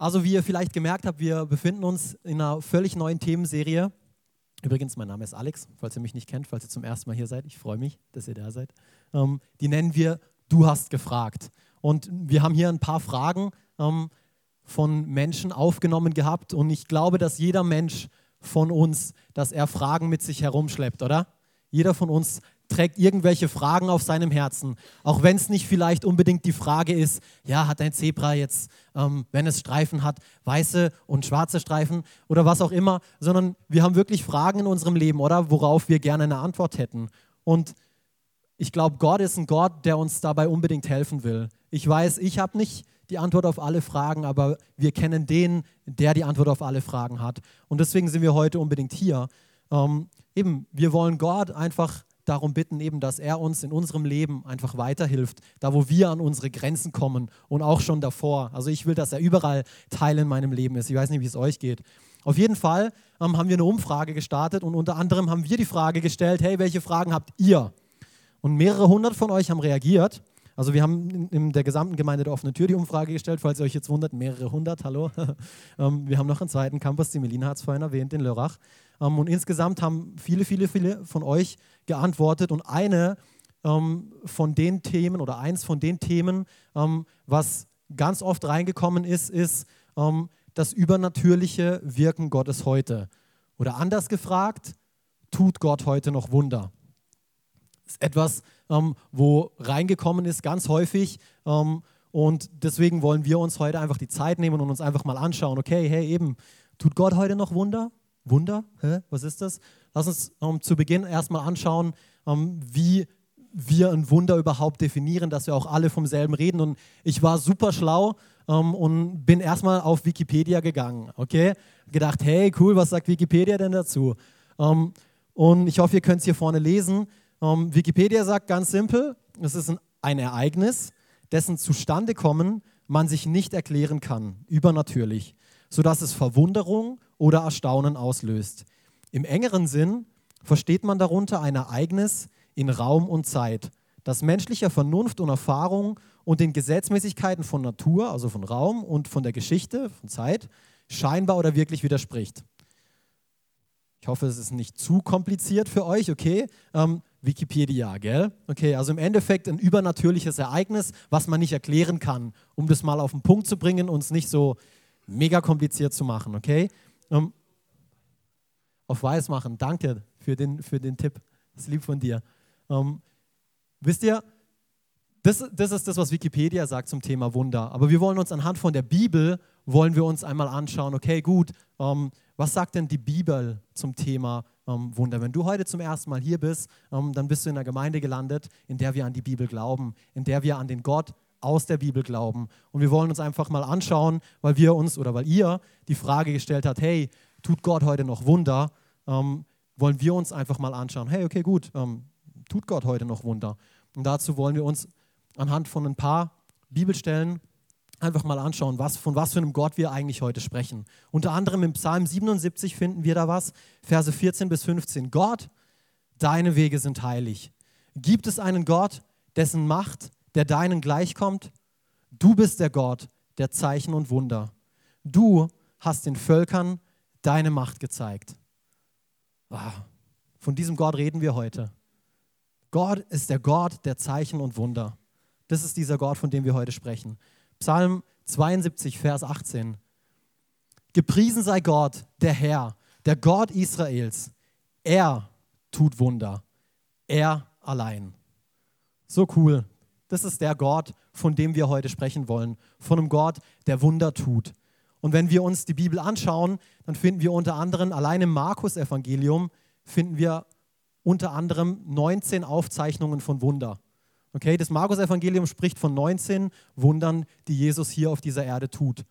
Also wie ihr vielleicht gemerkt habt, wir befinden uns in einer völlig neuen Themenserie. Übrigens, mein Name ist Alex, falls ihr mich nicht kennt, falls ihr zum ersten Mal hier seid. Ich freue mich, dass ihr da seid. Ähm, die nennen wir Du hast gefragt. Und wir haben hier ein paar Fragen ähm, von Menschen aufgenommen gehabt. Und ich glaube, dass jeder Mensch von uns, dass er Fragen mit sich herumschleppt, oder? Jeder von uns trägt irgendwelche Fragen auf seinem Herzen. Auch wenn es nicht vielleicht unbedingt die Frage ist, ja, hat ein Zebra jetzt, ähm, wenn es Streifen hat, weiße und schwarze Streifen oder was auch immer, sondern wir haben wirklich Fragen in unserem Leben, oder? Worauf wir gerne eine Antwort hätten. Und ich glaube, Gott ist ein Gott, der uns dabei unbedingt helfen will. Ich weiß, ich habe nicht die Antwort auf alle Fragen, aber wir kennen den, der die Antwort auf alle Fragen hat. Und deswegen sind wir heute unbedingt hier. Ähm, eben, wir wollen Gott einfach darum bitten, eben, dass er uns in unserem Leben einfach weiterhilft, da wo wir an unsere Grenzen kommen und auch schon davor. Also ich will, dass er überall Teil in meinem Leben ist. Ich weiß nicht, wie es euch geht. Auf jeden Fall ähm, haben wir eine Umfrage gestartet und unter anderem haben wir die Frage gestellt, hey, welche Fragen habt ihr? Und mehrere hundert von euch haben reagiert. Also wir haben in, der gesamten Gemeinde der offenen Tür die Umfrage gestellt, falls ihr euch jetzt wundert, mehrere hundert, hallo. ähm, wir haben noch einen zweiten Campus, die Melina hat es vorhin erwähnt, in Lörrach. Ähm, und insgesamt haben viele, viele, viele von euch geantwortet. Und eine ähm, von den Themen oder eins von den Themen, ähm, was ganz oft reingekommen ist, ist das übernatürliche Wirken Gottes heute. Oder anders gefragt, tut Gott heute noch Wunder? Das ist etwas, wo reingekommen ist, ganz häufig. Und deswegen wollen wir uns heute einfach die Zeit nehmen und uns einfach mal anschauen, okay, hey, eben, tut Gott heute noch Wunder? Wunder? Hä? Was ist das? Lass uns um, zu Beginn erstmal anschauen, um, wie wir ein Wunder überhaupt definieren, dass wir auch alle vom selben reden. Und ich war super schlau um, und bin erstmal auf Wikipedia gegangen. Okay? Gedacht, hey, cool, was sagt Wikipedia denn dazu? Um, und ich hoffe, ihr könnt es hier vorne lesen. Wikipedia sagt ganz simpel, es ist ein, ein Ereignis, dessen Zustandekommen man sich nicht erklären kann, übernatürlich, sodass es Verwunderung oder Erstaunen auslöst. Im engeren Sinn versteht man darunter ein Ereignis in Raum und Zeit, das menschlicher Vernunft und Erfahrung und den Gesetzmäßigkeiten von Natur, also von Raum und von der Geschichte, von Zeit, scheinbar oder wirklich widerspricht. Ich hoffe, es ist nicht zu kompliziert für euch, okay? Ähm, Wikipedia, gell? Okay, also im Endeffekt ein übernatürliches Ereignis, was man nicht erklären kann, um das mal auf den Punkt zu bringen und es nicht so mega kompliziert zu machen, okay? Ähm, auf weiß machen. Danke für den, für den Tipp. Das ist lieb von dir. Ähm, wisst ihr, das, das ist das, was Wikipedia sagt zum Thema Wunder. Aber wir wollen uns anhand von der Bibel, wollen wir uns einmal anschauen, okay, gut, ähm, was sagt denn die Bibel zum Thema ähm, Wunder? Wenn du heute zum ersten Mal hier bist, ähm, dann bist du in einer Gemeinde gelandet, in der wir an die Bibel glauben, in der wir an den Gott aus der Bibel glauben. Und wir wollen uns einfach mal anschauen, weil wir uns oder weil ihr die Frage gestellt habt, hey, tut Gott heute noch Wunder? Ähm, wollen wir uns einfach mal anschauen, hey, okay, gut, ähm, tut Gott heute noch Wunder? Und dazu wollen wir uns anhand von ein paar Bibelstellen einfach mal anschauen, was, von was für einem Gott wir eigentlich heute sprechen. Unter anderem im Psalm 77 finden wir da was, Verse 14 bis 15. Gott, deine Wege sind heilig. Gibt es einen Gott, dessen Macht der deinen gleichkommt? Du bist der Gott der Zeichen und Wunder. Du hast den Völkern deine Macht gezeigt. Von diesem Gott reden wir heute. Gott ist der Gott der Zeichen und Wunder. Das ist dieser Gott, von dem wir heute sprechen. Psalm 72, Vers 18. Gepriesen sei Gott, der Herr, der Gott Israels. Er tut Wunder. Er allein. So cool. Das ist der Gott, von dem wir heute sprechen wollen. Von einem Gott, der Wunder tut. Und wenn wir uns die Bibel anschauen, dann finden wir unter anderem, allein im Markus-Evangelium, finden wir unter anderem 19 Aufzeichnungen von Wunder. Okay, das Markus-Evangelium spricht von 19 Wundern, die Jesus hier auf dieser Erde tut.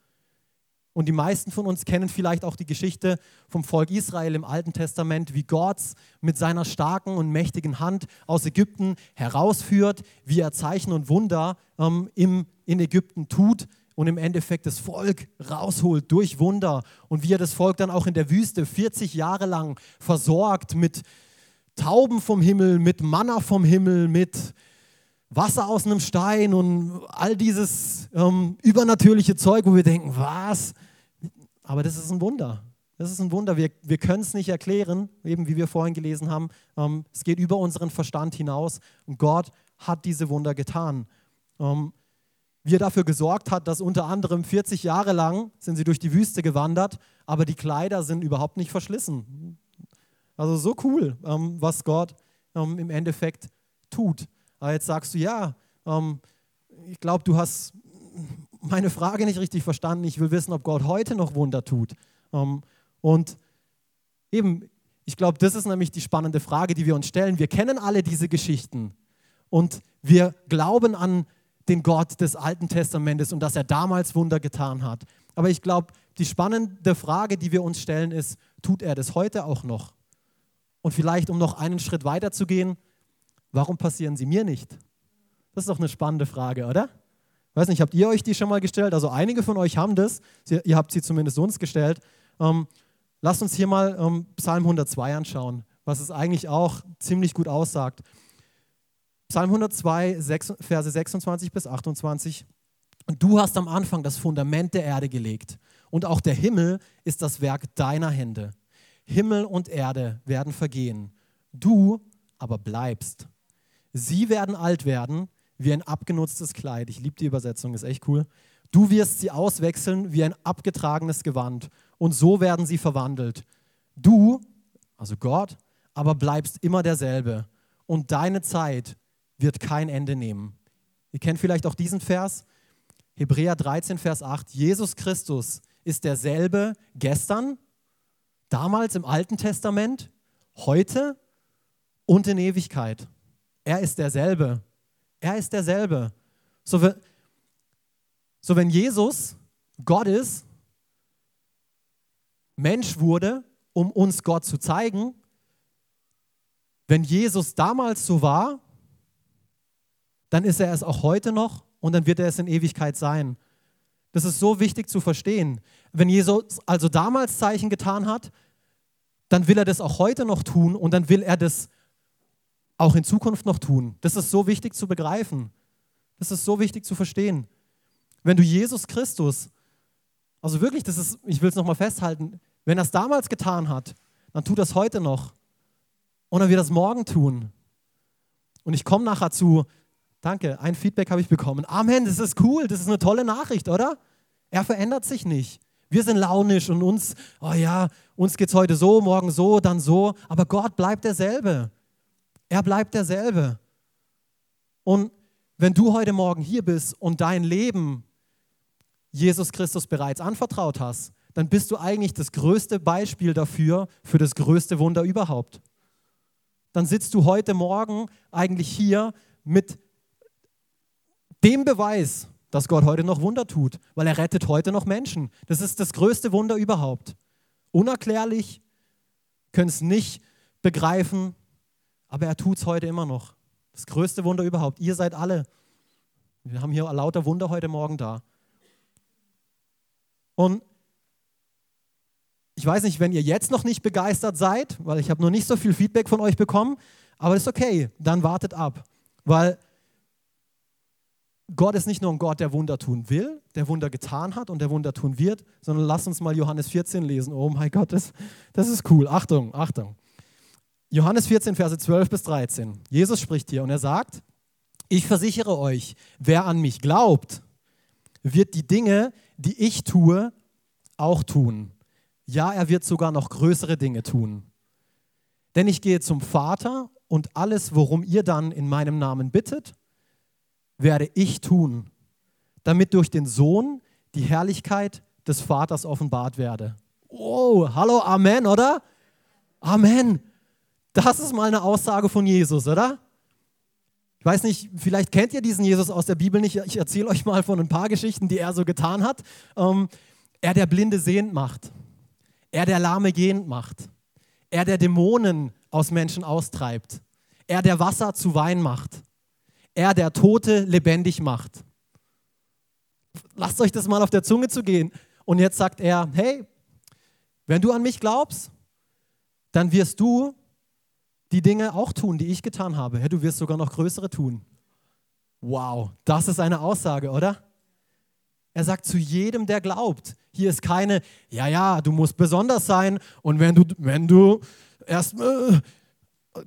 Und die meisten von uns kennen vielleicht auch die Geschichte vom Volk Israel im Alten Testament, wie Gott mit seiner starken und mächtigen Hand aus Ägypten herausführt, wie er Zeichen und Wunder ähm, im, in Ägypten tut und im Endeffekt das Volk rausholt durch Wunder. Und wie er das Volk dann auch in der Wüste 40 Jahre lang versorgt mit Tauben vom Himmel, mit Manna vom Himmel, mit Wasser aus einem Stein und all dieses ähm, übernatürliche Zeug, wo wir denken, was? Aber das ist ein Wunder. Das ist ein Wunder. Wir, wir können es nicht erklären, eben wie wir vorhin gelesen haben. Ähm, es geht über unseren Verstand hinaus und Gott hat diese Wunder getan. Ähm, wie er dafür gesorgt hat, dass unter anderem 40 Jahre lang sind sie durch die Wüste gewandert, aber die Kleider sind überhaupt nicht verschlissen. Also so cool, ähm, was Gott ähm, im Endeffekt tut. Aber jetzt sagst du, ja, ähm, ich glaube, du hast meine Frage nicht richtig verstanden. Ich will wissen, ob Gott heute noch Wunder tut. Ähm, und eben, ich glaube, das ist nämlich die spannende Frage, die wir uns stellen. Wir kennen alle diese Geschichten und wir glauben an den Gott des Alten Testamentes und dass er damals Wunder getan hat. Aber ich glaube, die spannende Frage, die wir uns stellen, ist, tut er das heute auch noch? Und vielleicht, um noch einen Schritt weiter zu gehen, warum passieren sie mir nicht? Das ist doch eine spannende Frage, oder? Ich weiß nicht, habt ihr euch die schon mal gestellt? Also einige von euch haben das, ihr habt sie zumindest uns gestellt. Ähm, lasst uns hier mal ähm, Psalm 102 anschauen, was es eigentlich auch ziemlich gut aussagt. Psalm 102, 6, Verse 26 bis 28. Und du hast am Anfang das Fundament der Erde gelegt und auch der Himmel ist das Werk deiner Hände. Himmel und Erde werden vergehen, du aber bleibst. Sie werden alt werden wie ein abgenutztes Kleid. Ich liebe die Übersetzung, ist echt cool. Du wirst sie auswechseln wie ein abgetragenes Gewand und so werden sie verwandelt. Du, also Gott, aber bleibst immer derselbe und deine Zeit wird kein Ende nehmen. Ihr kennt vielleicht auch diesen Vers, Hebräer 13, Vers 8. Jesus Christus ist derselbe gestern, damals im Alten Testament, heute und in Ewigkeit. Er ist derselbe. Er ist derselbe. So, so wenn Jesus Gott ist, Mensch wurde, um uns Gott zu zeigen, wenn Jesus damals so war, dann ist er es auch heute noch und dann wird er es in Ewigkeit sein. Das ist so wichtig zu verstehen. Wenn Jesus also damals Zeichen getan hat, dann will er das auch heute noch tun und dann will er das auch in Zukunft noch tun. Das ist so wichtig zu begreifen. Das ist so wichtig zu verstehen. Wenn du Jesus Christus, also wirklich, das ist, ich will es nochmal festhalten, wenn er es damals getan hat, dann tut das heute noch. Und dann wird das morgen tun. Und ich komme nachher zu, danke, ein Feedback habe ich bekommen. Amen, das ist cool, das ist eine tolle Nachricht, oder? Er verändert sich nicht. Wir sind launisch und uns, oh ja, uns geht es heute so, morgen so, dann so. Aber Gott bleibt derselbe. Er bleibt derselbe. Und wenn du heute Morgen hier bist und dein Leben Jesus Christus bereits anvertraut hast, dann bist du eigentlich das größte Beispiel dafür, für das größte Wunder überhaupt. Dann sitzt du heute Morgen eigentlich hier mit dem Beweis, dass Gott heute noch Wunder tut, weil er rettet heute noch Menschen. Das ist das größte Wunder überhaupt. Unerklärlich, können es nicht begreifen, aber er tut es heute immer noch. Das größte Wunder überhaupt. Ihr seid alle. Wir haben hier lauter Wunder heute Morgen da. Und ich weiß nicht, wenn ihr jetzt noch nicht begeistert seid, weil ich habe noch nicht so viel Feedback von euch bekommen, aber ist okay, dann wartet ab, weil Gott ist nicht nur ein Gott, der Wunder tun will, der Wunder getan hat und der Wunder tun wird, sondern lasst uns mal Johannes 14 lesen. Oh mein Gott, das, das ist cool. Achtung, Achtung. Johannes 14, Verse 12 bis 13. Jesus spricht hier und er sagt, ich versichere euch, wer an mich glaubt, wird die Dinge, die ich tue, auch tun. Ja, er wird sogar noch größere Dinge tun. Denn ich gehe zum Vater und alles, worum ihr dann in meinem Namen bittet, werde ich tun, damit durch den Sohn die Herrlichkeit des Vaters offenbart werde. Oh, hallo, Amen, oder? Amen. Das ist mal eine Aussage von Jesus, oder? Ich weiß nicht, vielleicht kennt ihr diesen Jesus aus der Bibel nicht. Ich erzähle euch mal von ein paar Geschichten, die er so getan hat. Ähm, er, der Blinde sehend macht. Er, der Lahme gehend macht. Er, der Dämonen aus Menschen austreibt. Er, der Wasser zu Wein macht er der Tote lebendig macht. Lasst euch das mal auf der Zunge zu gehen. Und jetzt sagt er, hey, wenn du an mich glaubst, dann wirst du die Dinge auch tun, die ich getan habe. Hey, du wirst sogar noch größere tun. Wow, das ist eine Aussage, oder? Er sagt zu jedem, der glaubt. Hier ist keine, ja, ja, du musst besonders sein und wenn du, wenn du erst äh,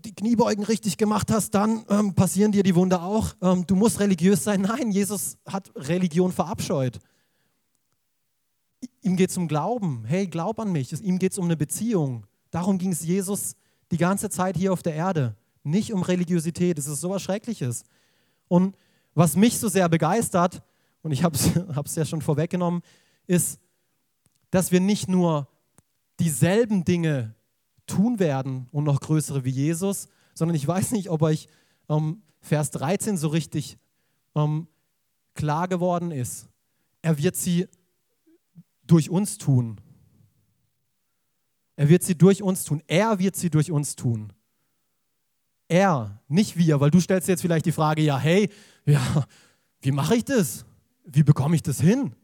die Kniebeugen richtig gemacht hast, dann ähm, passieren dir die Wunder auch. Ähm, du musst religiös sein. Nein, Jesus hat Religion verabscheut. Ihm geht es um Glauben. Hey, glaub an mich. Ihm geht es um eine Beziehung. Darum ging es Jesus die ganze Zeit hier auf der Erde. Nicht um Religiosität. Das ist so was Schreckliches. Und was mich so sehr begeistert, und ich habe es ja schon vorweggenommen, ist, dass wir nicht nur dieselben Dinge tun werden und noch größere wie Jesus, sondern ich weiß nicht, ob euch ähm, Vers 13 so richtig ähm, klar geworden ist. Er wird sie durch uns tun. Er wird sie durch uns tun. Er wird sie durch uns tun. Er, nicht wir, weil du stellst jetzt vielleicht die Frage, ja, hey, ja, wie mache ich das? Wie bekomme ich das hin?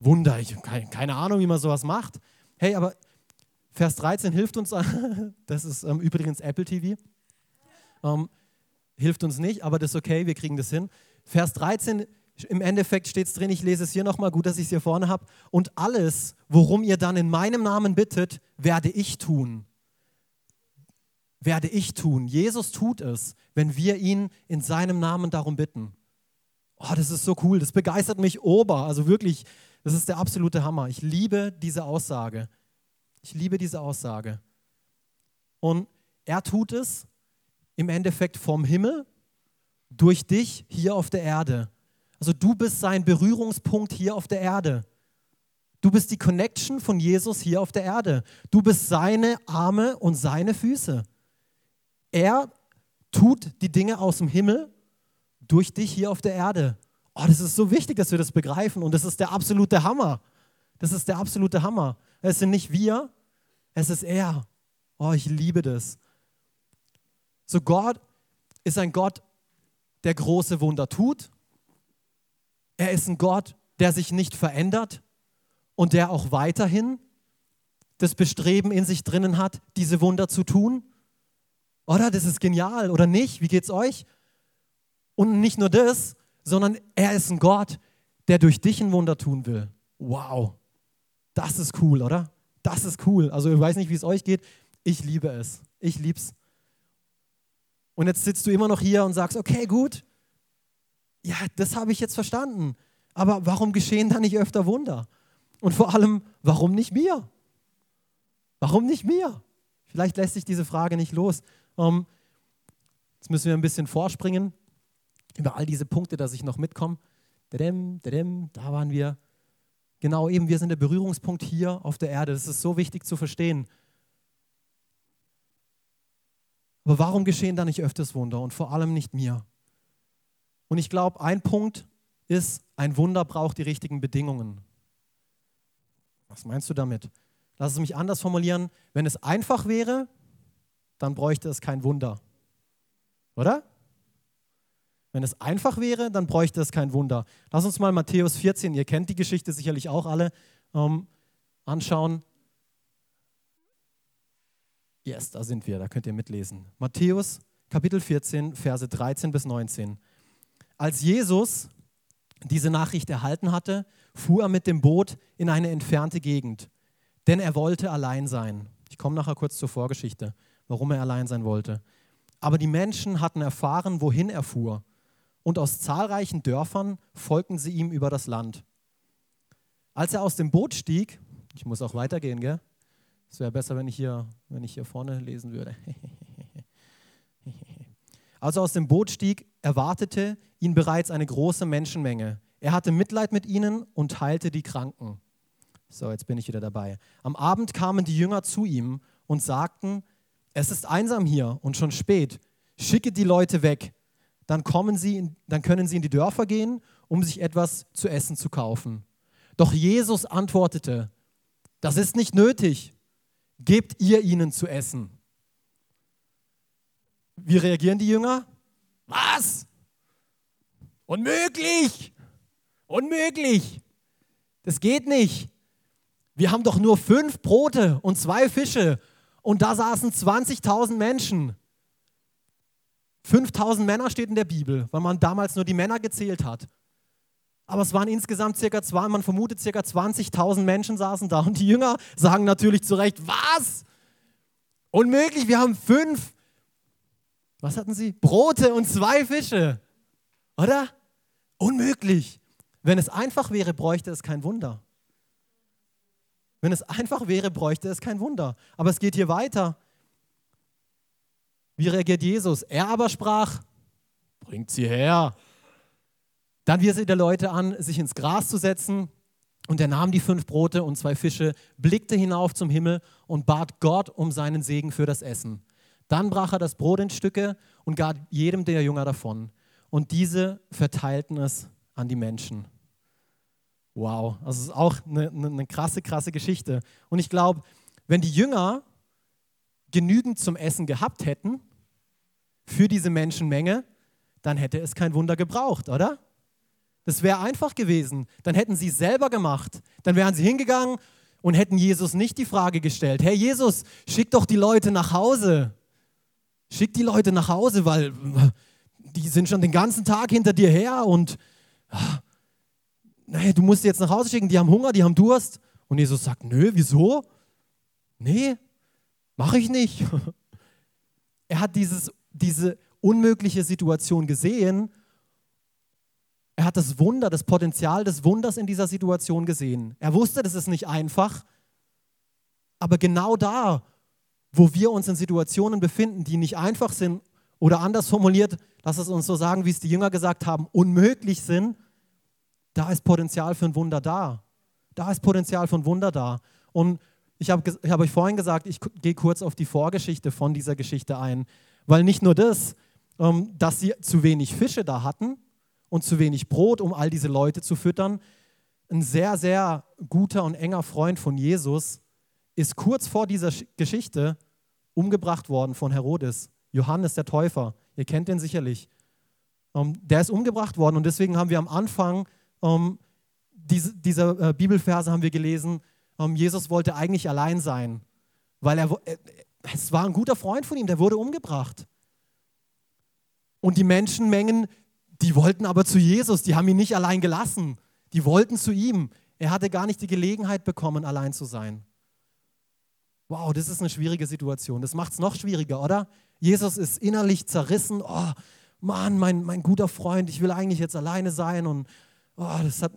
Wunder, ich habe keine Ahnung, wie man sowas macht. Hey, aber Vers 13 hilft uns, das ist ähm, übrigens Apple TV, ähm, hilft uns nicht, aber das ist okay, wir kriegen das hin. Vers 13, im Endeffekt steht es drin, ich lese es hier nochmal, gut, dass ich es hier vorne habe. Und alles, worum ihr dann in meinem Namen bittet, werde ich tun. Werde ich tun. Jesus tut es, wenn wir ihn in seinem Namen darum bitten. Oh, das ist so cool, das begeistert mich ober. Also wirklich, das ist der absolute Hammer. Ich liebe diese Aussage. Ich liebe diese Aussage. Und er tut es im Endeffekt vom Himmel durch dich hier auf der Erde. Also du bist sein Berührungspunkt hier auf der Erde. Du bist die Connection von Jesus hier auf der Erde. Du bist seine Arme und seine Füße. Er tut die Dinge aus dem Himmel durch dich hier auf der Erde. Oh, das ist so wichtig, dass wir das begreifen und das ist der absolute Hammer. Das ist der absolute Hammer. Es sind nicht wir, es ist er. Oh, ich liebe das. So Gott ist ein Gott, der große Wunder tut. Er ist ein Gott, der sich nicht verändert und der auch weiterhin das Bestreben in sich drinnen hat, diese Wunder zu tun. Oder? Das ist genial, oder nicht? Wie geht's euch? Und nicht nur das, sondern er ist ein Gott, der durch dich ein Wunder tun will. Wow. Das ist cool, oder? Das ist cool. Also ich weiß nicht, wie es euch geht. Ich liebe es. Ich lieb's. Und jetzt sitzt du immer noch hier und sagst, okay, gut. Ja, das habe ich jetzt verstanden. Aber warum geschehen da nicht öfter Wunder? Und vor allem, warum nicht mir? Warum nicht mir? Vielleicht lässt sich diese Frage nicht los. Um, ähm, jetzt müssen wir ein bisschen vorspringen über all diese Punkte, dass ich noch mitkomme. da waren wir. Genau eben, wir sind der Berührungspunkt hier auf der Erde. Das ist so wichtig zu verstehen. Aber warum geschehen da nicht öfters Wunder und vor allem nicht mir? Und ich glaube, ein Punkt ist, ein Wunder braucht die richtigen Bedingungen. Was meinst du damit? Lass es mich anders formulieren. Wenn es einfach wäre, dann bräuchte es kein Wunder. Oder? Wenn es einfach wäre, dann bräuchte es kein Wunder. Lass uns mal Matthäus 14, ihr kennt die Geschichte sicherlich auch alle, ähm, anschauen. Yes, da sind wir, da könnt ihr mitlesen. Matthäus Kapitel 14, Verse 13 bis 19. Als Jesus diese Nachricht erhalten hatte, fuhr er mit dem Boot in eine entfernte Gegend, denn er wollte allein sein. Ich komme nachher kurz zur Vorgeschichte, warum er allein sein wollte. Aber die Menschen hatten erfahren, wohin er fuhr und aus zahlreichen Dörfern folgten sie ihm über das Land. Als er aus dem Boot stieg, ich muss auch weitergehen, gell? Es wäre besser, wenn ich, hier, wenn ich hier vorne lesen würde. Als er aus dem Boot stieg, erwartete ihn bereits eine große Menschenmenge. Er hatte Mitleid mit ihnen und heilte die Kranken. So, jetzt bin ich wieder dabei. Am Abend kamen die Jünger zu ihm und sagten, es ist einsam hier und schon spät. Schicke die Leute weg, dann, kommen sie in, dann können sie in die Dörfer gehen, um sich etwas zu essen zu kaufen. Doch Jesus antwortete, das ist nicht nötig, gebt ihr ihnen zu essen. Wie reagieren die Jünger? Was? Unmöglich! Unmöglich! Das geht nicht. Wir haben doch nur fünf Brote und zwei Fische und da saßen 20.000 Menschen. 5000 Männer steht in der Bibel, weil man damals nur die Männer gezählt hat. Aber es waren insgesamt circa zwei, man vermutet circa 20.000 Menschen saßen da und die Jünger sagen natürlich zu Recht, was? Unmöglich, wir haben fünf, was hatten sie? Brote und zwei Fische. Oder? Unmöglich. Wenn es einfach wäre, bräuchte es kein Wunder. Wenn es einfach wäre, bräuchte es kein Wunder. Aber es geht hier weiter. Wie reagiert Jesus? Er aber sprach, bringt sie her. Dann wies er der Leute an, sich ins Gras zu setzen. Und er nahm die fünf Brote und zwei Fische, blickte hinauf zum Himmel und bat Gott um seinen Segen für das Essen. Dann brach er das Brot in Stücke und gab jedem der Jünger davon. Und diese verteilten es an die Menschen. Wow, das ist auch eine, eine krasse, krasse Geschichte. Und ich glaube, wenn die Jünger genügend zum Essen gehabt hätten für diese Menschenmenge, dann hätte es kein Wunder gebraucht, oder? Das wäre einfach gewesen. Dann hätten sie es selber gemacht. Dann wären sie hingegangen und hätten Jesus nicht die Frage gestellt, Herr Jesus, schick doch die Leute nach Hause. Schick die Leute nach Hause, weil die sind schon den ganzen Tag hinter dir her und ah, naja, du musst sie jetzt nach Hause schicken, die haben Hunger, die haben Durst. Und Jesus sagt, nö, wieso? Nee, mache ich nicht. Er hat dieses, diese unmögliche Situation gesehen. Er hat das Wunder, das Potenzial des Wunders in dieser Situation gesehen. Er wusste, das ist nicht einfach. Aber genau da, wo wir uns in Situationen befinden, die nicht einfach sind oder anders formuliert, lass es uns so sagen, wie es die Jünger gesagt haben, unmöglich sind, da ist Potenzial für ein Wunder da. Da ist Potenzial für ein Wunder da. Und ich habe hab euch vorhin gesagt, ich gehe kurz auf die Vorgeschichte von dieser Geschichte ein, weil nicht nur das, ähm, dass sie zu wenig Fische da hatten und zu wenig Brot, um all diese Leute zu füttern, ein sehr, sehr guter und enger Freund von Jesus ist kurz vor dieser Geschichte umgebracht worden von Herodes. Johannes der Täufer, ihr kennt den sicherlich. Ähm, der ist umgebracht worden und deswegen haben wir am Anfang ähm, diese, dieser äh, Bibelverse haben wir gelesen, ähm, Jesus wollte eigentlich allein sein, weil er, äh, es war ein guter Freund von ihm, der wurde umgebracht. Und die Menschenmengen, die wollten aber zu Jesus, die haben ihn nicht allein gelassen, die wollten zu ihm. Er hatte gar nicht die Gelegenheit bekommen, allein zu sein. Wow, das ist eine schwierige Situation. Das macht es noch schwieriger, oder? Jesus ist innerlich zerrissen. Oh, Mann, mein, mein guter Freund, ich will eigentlich jetzt alleine sein und oh, das, hat,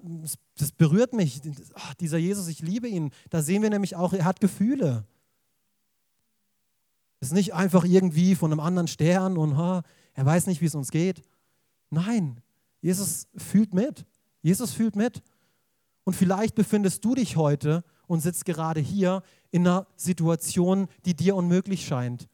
das, berührt mich. Oh, dieser Jesus, ich liebe ihn. Da sehen wir nämlich auch, er hat Gefühle. Ist nicht einfach irgendwie von einem anderen Stern und oh, er weiß nicht, wie es uns geht. Nein, Jesus fühlt mit. Jesus fühlt mit. Und vielleicht befindest du dich heute und sitzt gerade hier in einer Situation, die dir unmöglich scheint.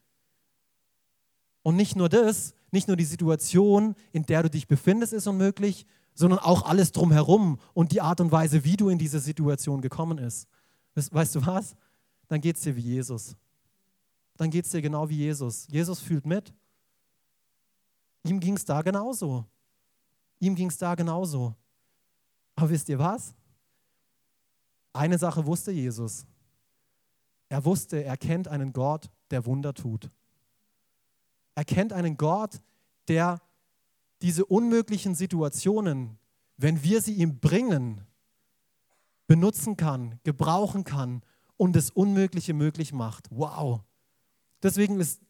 Und nicht nur das, nicht nur die Situation, in der du dich befindest, ist unmöglich, sondern auch alles drumherum und die Art und Weise, wie du in diese Situation gekommen ist. Weißt du was? Dann geht es dir wie Jesus. Dann geht es dir genau wie Jesus. Jesus fühlt mit. Ihm ging es da genauso. Ihm ging es da genauso. Aber wisst ihr was? Eine Sache wusste Jesus. Er wusste, er kennt einen Gott, der Wunder tut. Er kennt einen Gott, der diese unmöglichen Situationen, wenn wir sie ihm bringen, benutzen kann, gebrauchen kann und das Unmögliche möglich macht. Wow. Deswegen ist,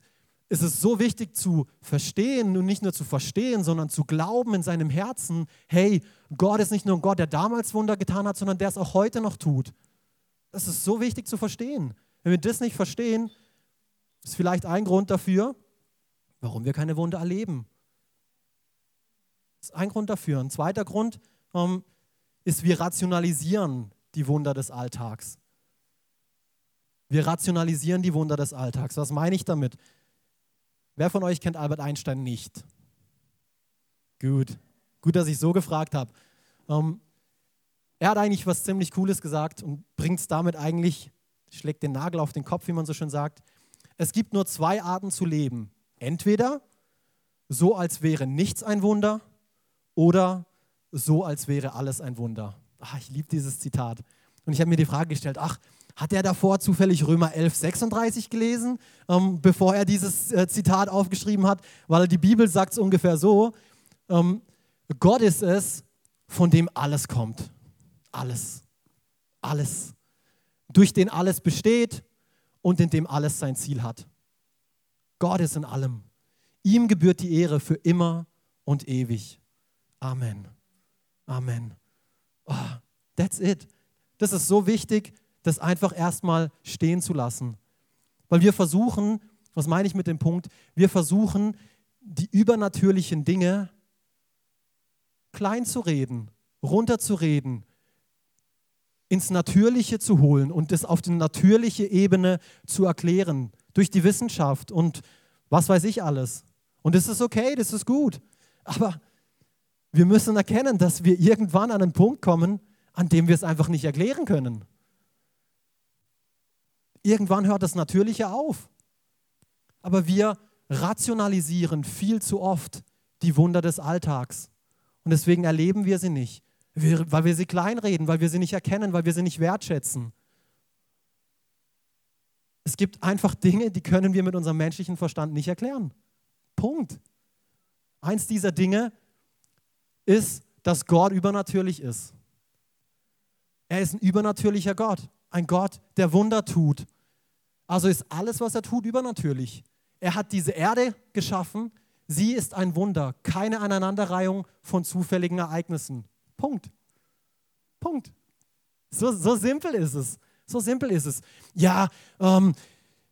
ist es so wichtig zu verstehen und nicht nur zu verstehen, sondern zu glauben in seinem Herzen, hey, Gott ist nicht nur ein Gott, der damals Wunder getan hat, sondern der es auch heute noch tut. Das ist so wichtig zu verstehen. Wenn wir das nicht verstehen, ist vielleicht ein Grund dafür, warum wir keine Wunder erleben. Das ist ein Grund dafür. Ein zweiter Grund ähm, ist, wir rationalisieren die Wunder des Alltags. Wir rationalisieren die Wunder des Alltags. Was meine ich damit? Wer von euch kennt Albert Einstein nicht? Gut. Gut, dass ich so gefragt habe. Ähm, er hat eigentlich was ziemlich Cooles gesagt und bringt es damit eigentlich, schlägt den Nagel auf den Kopf, wie man so schön sagt. Es gibt nur zwei Arten zu leben. Entweder so, als wäre nichts ein Wunder, oder so, als wäre alles ein Wunder. Ach, ich liebe dieses Zitat. Und ich habe mir die Frage gestellt, ach, Hat er davor zufällig Römer 11, 36 gelesen, ähm, bevor er dieses äh, Zitat aufgeschrieben hat? Weil die Bibel sagt es ungefähr so, ähm, Gott ist es, von dem alles kommt. Alles. Alles. Durch den alles besteht und in dem alles sein Ziel hat. Gott ist in allem. Ihm gebührt die Ehre für immer und ewig. Amen. Amen. Oh, that's it. Das ist so wichtig, das einfach erstmal stehen zu lassen. Weil wir versuchen, was meine ich mit dem Punkt? Wir versuchen, die übernatürlichen Dinge klein zu reden, runterzureden, ins Natürliche zu holen und das auf die natürliche Ebene zu erklären, durch die Wissenschaft und was weiß ich alles. Und das ist okay, das ist gut. Aber wir müssen erkennen, dass wir irgendwann an einen Punkt kommen, an dem wir es einfach nicht erklären können. Irgendwann hört das Natürliche auf. Aber wir rationalisieren viel zu oft die Wunder des Alltags. Und deswegen erleben wir sie nicht, weil wir sie kleinreden, weil wir sie nicht erkennen, weil wir sie nicht wertschätzen. Es gibt einfach Dinge, die können wir mit unserem menschlichen Verstand nicht erklären. Punkt. Eins dieser Dinge ist, dass Gott übernatürlich ist. Er ist ein übernatürlicher Gott, ein Gott, der Wunder tut. Also ist alles, was er tut, übernatürlich. Er hat diese Erde geschaffen, sie ist ein Wunder, keine Aneinanderreihung von zufälligen Ereignissen. Punkt. Punkt. So, so simpel ist es. So simpel ist es. Ja, ähm,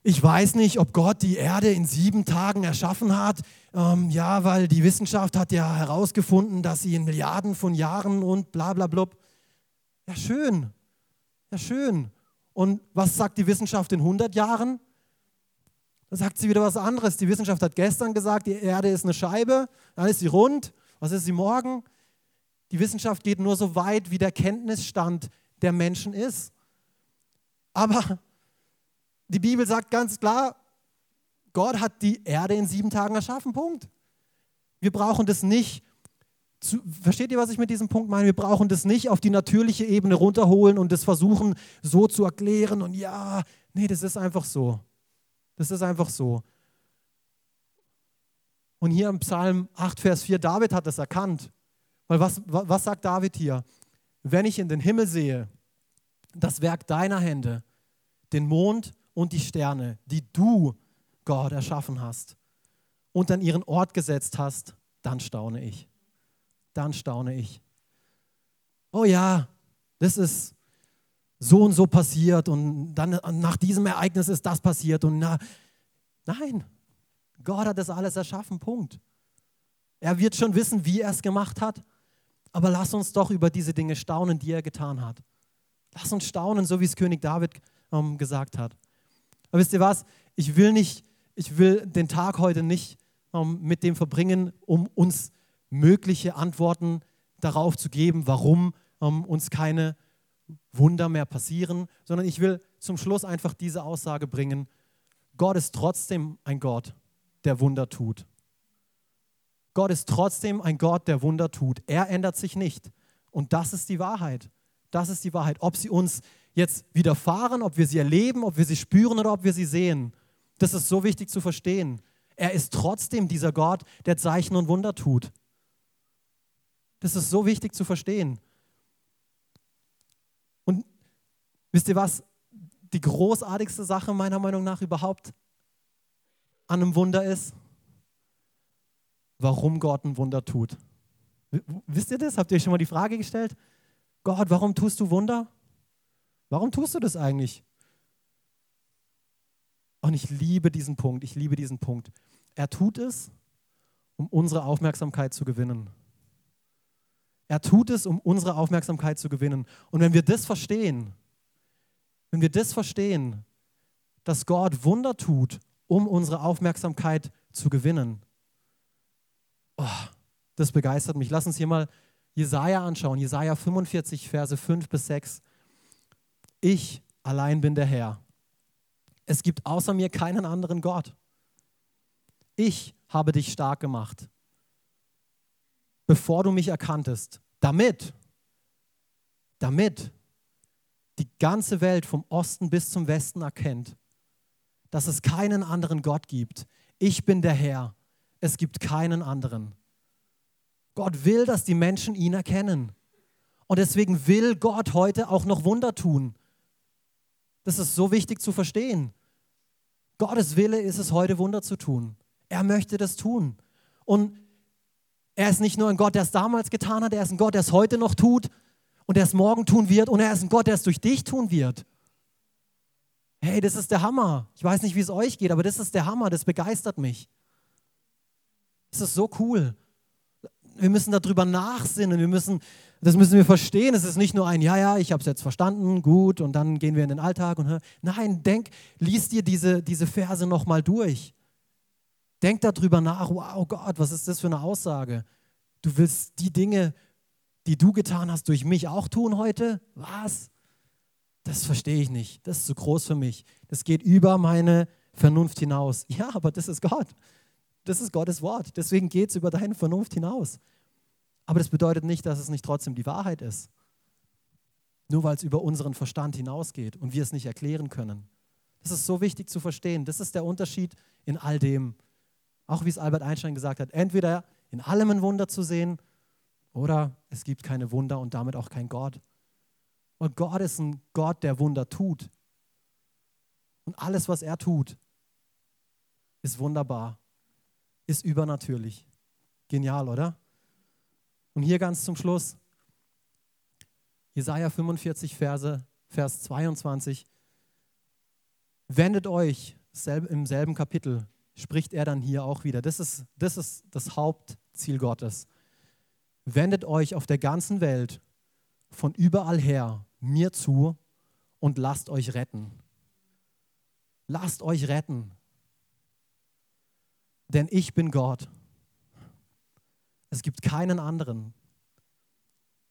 ich weiß nicht, ob Gott die Erde in sieben Tagen erschaffen hat. Ähm, ja, weil die Wissenschaft hat ja herausgefunden, dass sie in Milliarden von Jahren und bla bla blub. Ja, schön. Ja, schön. Und was sagt die Wissenschaft in 100 Jahren? Da sagt sie wieder was anderes. Die Wissenschaft hat gestern gesagt, die Erde ist eine Scheibe, dann ist sie rund. Was ist sie morgen? Die Wissenschaft geht nur so weit, wie der Kenntnisstand der Menschen ist. Aber die Bibel sagt ganz klar, Gott hat die Erde in sieben Tagen erschaffen, Punkt. Wir brauchen das nicht, zu, versteht ihr, was ich mit diesem Punkt meine? Wir brauchen das nicht auf die natürliche Ebene runterholen und das versuchen so zu erklären und ja, nee, das ist einfach so. Das ist einfach so. Und hier im Psalm 8, Vers 4, David hat das erkannt. Weil was, was sagt David hier? Wenn ich in den Himmel sehe, das Werk deiner Hände, den Mond und die Sterne, die du, Gott, erschaffen hast und an ihren Ort gesetzt hast, dann staune ich. Dann staune ich. Oh ja, das ist so und so passiert und dann nach diesem Ereignis ist das passiert und na, nein, Gott hat das alles erschaffen, Punkt. Er wird schon wissen, wie er es gemacht hat, aber lass uns doch über diese Dinge staunen, die er getan hat. Lass uns staunen, so wie es König David ähm, gesagt hat. Aber wisst ihr was? Ich will nicht, ich will den Tag heute nicht ähm, mit dem verbringen, um uns mögliche Antworten darauf zu geben, warum ähm, uns keine Wunder mehr passieren, sondern ich will zum Schluss einfach diese Aussage bringen, Gott ist trotzdem ein Gott, der Wunder tut. Gott ist trotzdem ein Gott, der Wunder tut. Er ändert sich nicht. Und das ist die Wahrheit. Das ist die Wahrheit. Ob sie uns jetzt widerfahren, ob wir sie erleben, ob wir sie spüren oder ob wir sie sehen. Das ist so wichtig zu verstehen. Er ist trotzdem dieser Gott, der Zeichen und Wunder tut. Das ist so wichtig zu verstehen. Und wisst ihr was? Die großartigste Sache meiner Meinung nach überhaupt an einem Wunder ist, warum Gott ein Wunder tut. Wisst ihr das? Habt ihr euch schon mal die Frage gestellt? Gott, warum tust du Wunder? Warum tust du das eigentlich? Und ich liebe diesen Punkt, ich liebe diesen Punkt. Er tut es, um unsere Aufmerksamkeit zu gewinnen. Er tut es, um unsere Aufmerksamkeit zu gewinnen. Und wenn wir das verstehen, wenn wir das verstehen, dass Gott Wunder tut, um unsere Aufmerksamkeit zu gewinnen, oh, das begeistert mich. Lass uns hier mal Jesaja anschauen. Jesaja 45, Verse 5 bis 6. Ich allein bin der Herr. Es gibt außer mir keinen anderen Gott. Ich habe dich stark gemacht, bevor du mich erkanntest, damit, damit die ganze Welt vom Osten bis zum Westen erkennt, dass es keinen anderen Gott gibt. Ich bin der Herr. Es gibt keinen anderen. Gott will, dass die Menschen ihn erkennen. Und deswegen will Gott heute auch noch Wunder tun. Das ist so wichtig zu verstehen. Gottes Wille ist es heute, Wunder zu tun. Er möchte das tun. Und er ist nicht nur ein Gott, der es damals getan hat, er ist ein Gott, der es heute noch tut und der es morgen tun wird und er ist ein Gott, der es durch dich tun wird. Hey, das ist der Hammer. Ich weiß nicht, wie es euch geht, aber das ist der Hammer, das begeistert mich. Das ist so cool. Wir müssen darüber nachsinnen, wir müssen, das müssen wir verstehen. Es ist nicht nur ein, ja, ja, ich habe es jetzt verstanden, gut, und dann gehen wir in den Alltag und nein, denk, lies dir diese, diese Verse nochmal durch. Denk darüber nach, wow Gott, was ist das für eine Aussage? Du willst die Dinge, die du getan hast, durch mich auch tun heute? Was? Das verstehe ich nicht. Das ist zu groß für mich. Das geht über meine Vernunft hinaus. Ja, aber das ist Gott. Das ist Gottes Wort. Deswegen geht es über deine Vernunft hinaus. Aber das bedeutet nicht, dass es nicht trotzdem die Wahrheit ist. Nur weil es über unseren Verstand hinausgeht und wir es nicht erklären können. Das ist so wichtig zu verstehen. Das ist der Unterschied in all dem. Auch wie es Albert Einstein gesagt hat, entweder in allem ein Wunder zu sehen oder es gibt keine Wunder und damit auch kein Gott. Und Gott ist ein Gott, der Wunder tut. Und alles, was er tut, ist wunderbar, ist übernatürlich. Genial, oder? Und hier ganz zum Schluss, Jesaja 45, Verse, Vers 22. Wendet euch im selben Kapitel spricht er dann hier auch wieder. Das ist, das ist das Hauptziel Gottes. Wendet euch auf der ganzen Welt von überall her mir zu und lasst euch retten. Lasst euch retten. Denn ich bin Gott. Es gibt keinen anderen.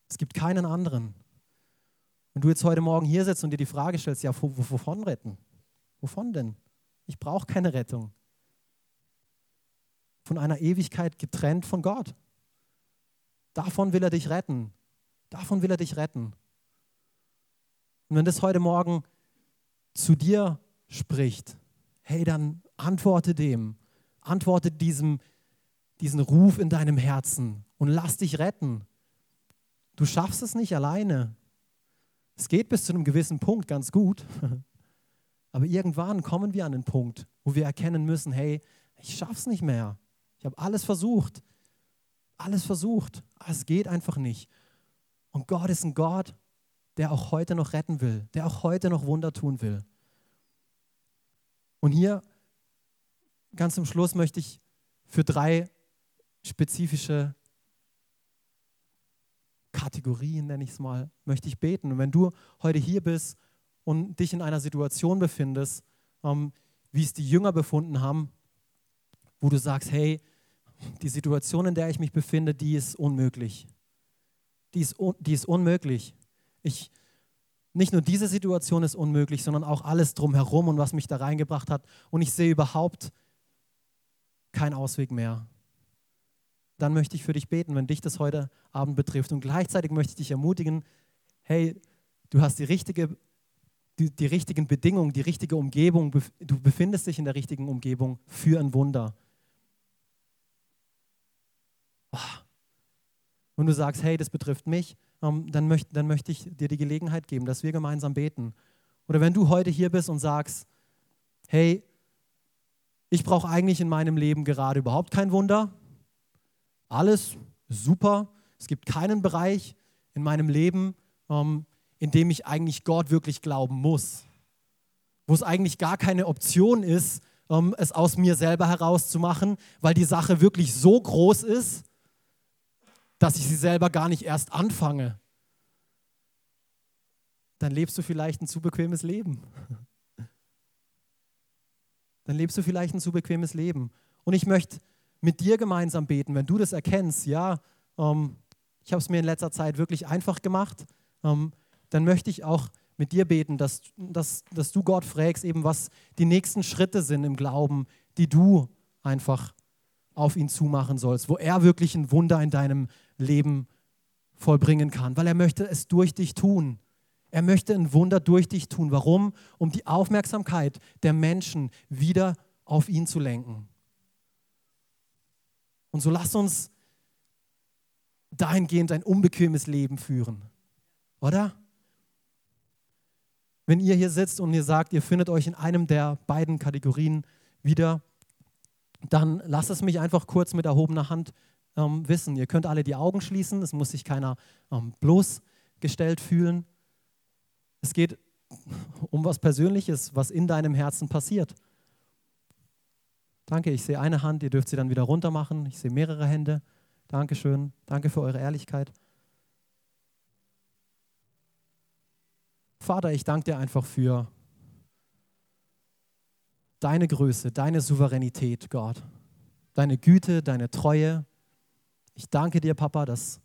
Es gibt keinen anderen. Wenn du jetzt heute Morgen hier sitzt und dir die Frage stellst, ja, wovon retten? Wovon denn? Ich brauche keine Rettung von einer Ewigkeit getrennt von Gott. Davon will er dich retten. Davon will er dich retten. Und wenn das heute Morgen zu dir spricht, hey, dann antworte dem. Antworte diesem, diesen Ruf in deinem Herzen und lass dich retten. Du schaffst es nicht alleine. Es geht bis zu einem gewissen Punkt ganz gut. Aber irgendwann kommen wir an den Punkt, wo wir erkennen müssen, hey, ich schaff's nicht mehr. Ich habe alles versucht. Alles versucht. Aber es geht einfach nicht. Und Gott ist ein Gott, der auch heute noch retten will, der auch heute noch Wunder tun will. Und hier ganz zum Schluss möchte ich für drei spezifische Kategorien, nenne ich es mal, möchte ich beten. Und wenn du heute hier bist und dich in einer Situation befindest, ähm, wie es die Jünger befunden haben, wo du sagst, hey, die Situation, in der ich mich befinde, die ist unmöglich. Die ist, die ist unmöglich. Ich, nicht nur diese Situation ist unmöglich, sondern auch alles drumherum und was mich da reingebracht hat. Und ich sehe überhaupt keinen Ausweg mehr. Dann möchte ich für dich beten, wenn dich das heute Abend betrifft. Und gleichzeitig möchte ich dich ermutigen, hey, du hast die, richtige, die, die richtigen Bedingungen, die richtige Umgebung, du befindest dich in der richtigen Umgebung für ein Wunder. Und du sagst, hey, das betrifft mich, ähm, dann, möchte, dann möchte ich dir die Gelegenheit geben, dass wir gemeinsam beten. Oder wenn du heute hier bist und sagst, hey, ich brauche eigentlich in meinem Leben gerade überhaupt kein Wunder, alles super, es gibt keinen Bereich in meinem Leben, ähm, in dem ich eigentlich Gott wirklich glauben muss, wo es eigentlich gar keine Option ist, ähm, es aus mir selber herauszumachen, weil die Sache wirklich so groß ist, dass ich sie selber gar nicht erst anfange, dann lebst du vielleicht ein zu bequemes Leben. Dann lebst du vielleicht ein zu bequemes Leben. Und ich möchte mit dir gemeinsam beten, wenn du das erkennst, ja, ähm, ich habe es mir in letzter Zeit wirklich einfach gemacht, ähm, dann möchte ich auch mit dir beten, dass, dass, dass du Gott fragst, eben was die nächsten Schritte sind im Glauben, die du einfach auf ihn zumachen sollst, wo er wirklich ein Wunder in deinem Leben vollbringen kann, weil er möchte es durch dich tun. Er möchte ein Wunder durch dich tun. Warum? Um die Aufmerksamkeit der Menschen wieder auf ihn zu lenken. Und so lasst uns dahingehend ein unbequemes Leben führen. Oder? Wenn ihr hier sitzt und ihr sagt, ihr findet euch in einem der beiden Kategorien wieder, dann lasst es mich einfach kurz mit erhobener Hand ähm, wissen. Ihr könnt alle die Augen schließen, es muss sich keiner ähm, bloßgestellt fühlen. Es geht um was Persönliches, was in deinem Herzen passiert. Danke, ich sehe eine Hand, ihr dürft sie dann wieder runter machen. Ich sehe mehrere Hände. Dankeschön. Danke für eure Ehrlichkeit. Vater, ich danke dir einfach für deine Größe, deine Souveränität, Gott, deine Güte, deine Treue. Ich danke dir, Papa, dass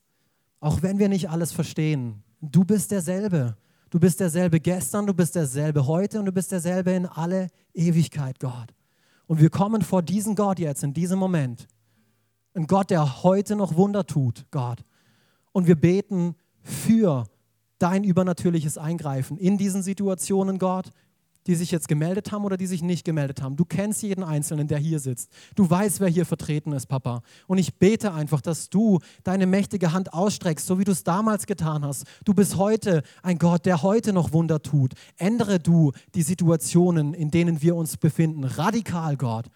auch wenn wir nicht alles verstehen, du bist derselbe. Du bist derselbe gestern, du bist derselbe heute und du bist derselbe in alle Ewigkeit, Gott. Und wir kommen vor diesen Gott jetzt in diesem Moment. Ein Gott, der heute noch Wunder tut, Gott. Und wir beten für dein übernatürliches Eingreifen in diesen Situationen, Gott, die sich jetzt gemeldet haben oder die sich nicht gemeldet haben. Du kennst jeden Einzelnen, der hier sitzt. Du weißt, wer hier vertreten ist, Papa. Und ich bete einfach, dass du deine mächtige Hand ausstreckst, so wie du es damals getan hast. Du bist heute ein Gott, der heute noch Wunder tut. Ändere du die Situationen, in denen wir uns befinden. Radikal, Gott.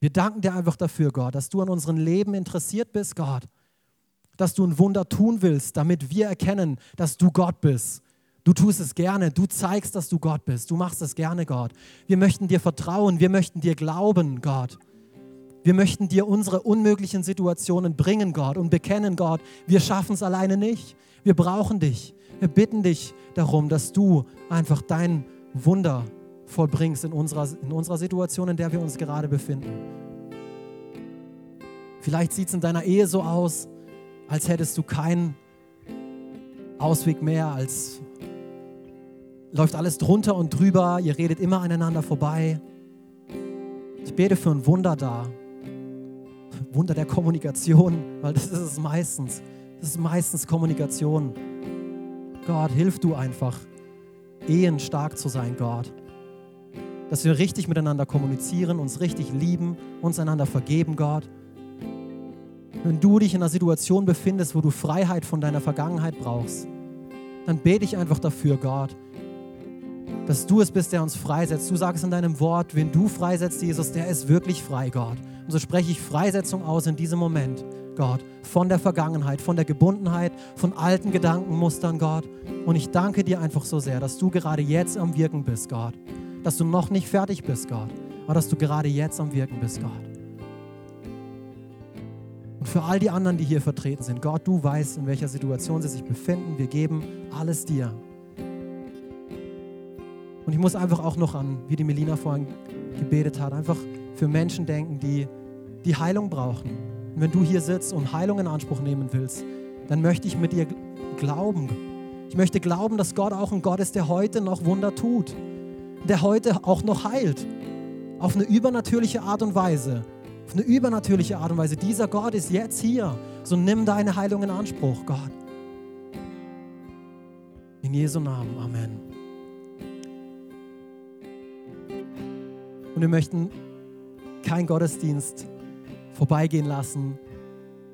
Wir danken dir einfach dafür, Gott, dass du an unserem Leben interessiert bist, Gott. Dass du ein Wunder tun willst, damit wir erkennen, dass du Gott bist Du tust es gerne, du zeigst, dass du Gott bist. Du machst es gerne, Gott. Wir möchten dir vertrauen, wir möchten dir glauben, Gott. Wir möchten dir unsere unmöglichen Situationen bringen, Gott, und bekennen, Gott, wir schaffen es alleine nicht. Wir brauchen dich. Wir bitten dich darum, dass du einfach dein Wunder vollbringst in unserer, in unserer Situation, in der wir uns gerade befinden. Vielleicht sieht es in deiner Ehe so aus, als hättest du keinen Ausweg mehr, als läuft alles drunter und drüber, ihr redet immer aneinander vorbei. Ich bete für ein Wunder da. Wunder der Kommunikation, weil das ist es meistens. Das ist meistens Kommunikation. Gott, hilf du einfach, Ehen stark zu sein, Gott. Dass wir richtig miteinander kommunizieren, uns richtig lieben, uns einander vergeben, Gott. Wenn du dich in einer Situation befindest, wo du Freiheit von deiner Vergangenheit brauchst, dann bete ich einfach dafür, Gott, dass du es bist, der uns freisetzt. Du sagst in deinem Wort, wenn du freisetzt, Jesus, der ist wirklich frei, Gott. Und so spreche ich Freisetzung aus in diesem Moment, Gott, von der Vergangenheit, von der Gebundenheit, von alten Gedankenmustern, Gott. Und ich danke dir einfach so sehr, dass du gerade jetzt am Wirken bist, Gott. Dass du noch nicht fertig bist, Gott, aber dass du gerade jetzt am Wirken bist, Gott. Und für all die anderen, die hier vertreten sind, Gott, du weißt, in welcher Situation sie sich befinden. Wir geben alles dir. Ich muss einfach auch noch an, wie die Melina vorhin gebetet hat, einfach für Menschen denken, die, die Heilung brauchen. Und wenn du hier sitzt und Heilung in Anspruch nehmen willst, dann möchte ich mit dir glauben. Ich möchte glauben, dass Gott auch ein Gott ist, der heute noch Wunder tut, der heute auch noch heilt. Auf eine übernatürliche Art und Weise. Auf eine übernatürliche Art und Weise. Dieser Gott ist jetzt hier. So nimm deine Heilung in Anspruch, Gott. In Jesu Namen. Amen. Und wir möchten keinen Gottesdienst vorbeigehen lassen,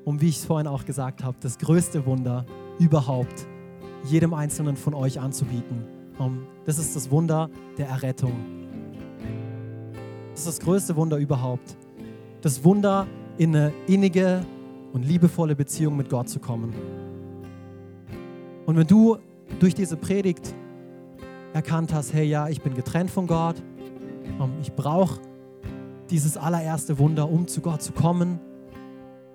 um, wie ich es vorhin auch gesagt habe, das größte Wunder überhaupt jedem Einzelnen von euch anzubieten. Das ist das Wunder der Errettung. Das ist das größte Wunder überhaupt. Das Wunder, in eine innige und liebevolle Beziehung mit Gott zu kommen. Und wenn du durch diese Predigt erkannt hast, hey ja, ich bin getrennt von Gott, ich brauche dieses allererste Wunder, um zu Gott zu kommen.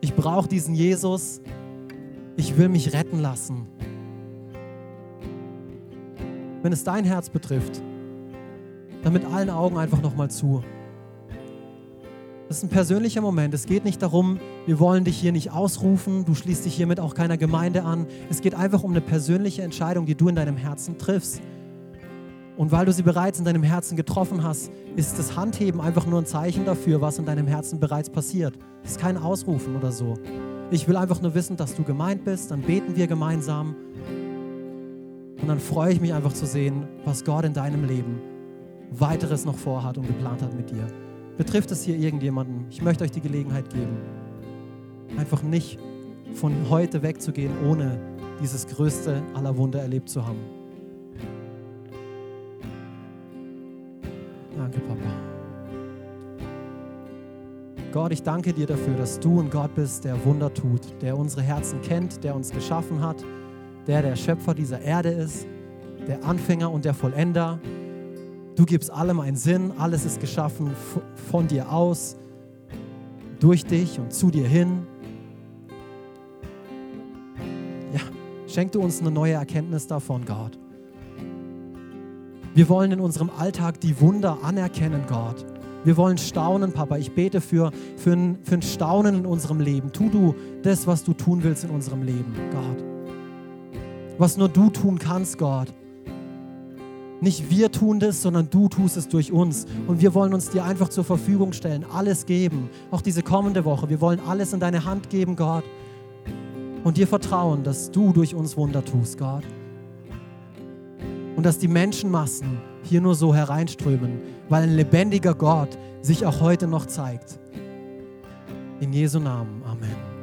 Ich brauche diesen Jesus. Ich will mich retten lassen. Wenn es dein Herz betrifft, dann mit allen Augen einfach nochmal zu. Das ist ein persönlicher Moment. Es geht nicht darum, wir wollen dich hier nicht ausrufen, du schließt dich hiermit auch keiner Gemeinde an. Es geht einfach um eine persönliche Entscheidung, die du in deinem Herzen triffst. Und weil du sie bereits in deinem Herzen getroffen hast, ist das Handheben einfach nur ein Zeichen dafür, was in deinem Herzen bereits passiert. Es ist kein Ausrufen oder so. Ich will einfach nur wissen, dass du gemeint bist, dann beten wir gemeinsam. Und dann freue ich mich einfach zu sehen, was Gott in deinem Leben weiteres noch vorhat und geplant hat mit dir. Betrifft es hier irgendjemanden? Ich möchte euch die Gelegenheit geben, einfach nicht von heute wegzugehen, ohne dieses größte aller Wunder erlebt zu haben. Danke, Papa. Gott, ich danke dir dafür, dass du ein Gott bist, der Wunder tut, der unsere Herzen kennt, der uns geschaffen hat, der der Schöpfer dieser Erde ist, der Anfänger und der Vollender. Du gibst allem einen Sinn, alles ist geschaffen von dir aus, durch dich und zu dir hin. Ja, schenk du uns eine neue Erkenntnis davon, Gott. Wir wollen in unserem Alltag die Wunder anerkennen, Gott. Wir wollen staunen, Papa. Ich bete für, für, ein, für ein Staunen in unserem Leben. Tu du das, was du tun willst in unserem Leben, Gott. Was nur du tun kannst, Gott. Nicht wir tun das, sondern du tust es durch uns. Und wir wollen uns dir einfach zur Verfügung stellen, alles geben. Auch diese kommende Woche. Wir wollen alles in deine Hand geben, Gott. Und dir vertrauen, dass du durch uns Wunder tust, Gott und dass die Menschenmassen hier nur so hereinströmen, weil ein lebendiger Gott sich auch heute noch zeigt. In Jesu Namen. Amen.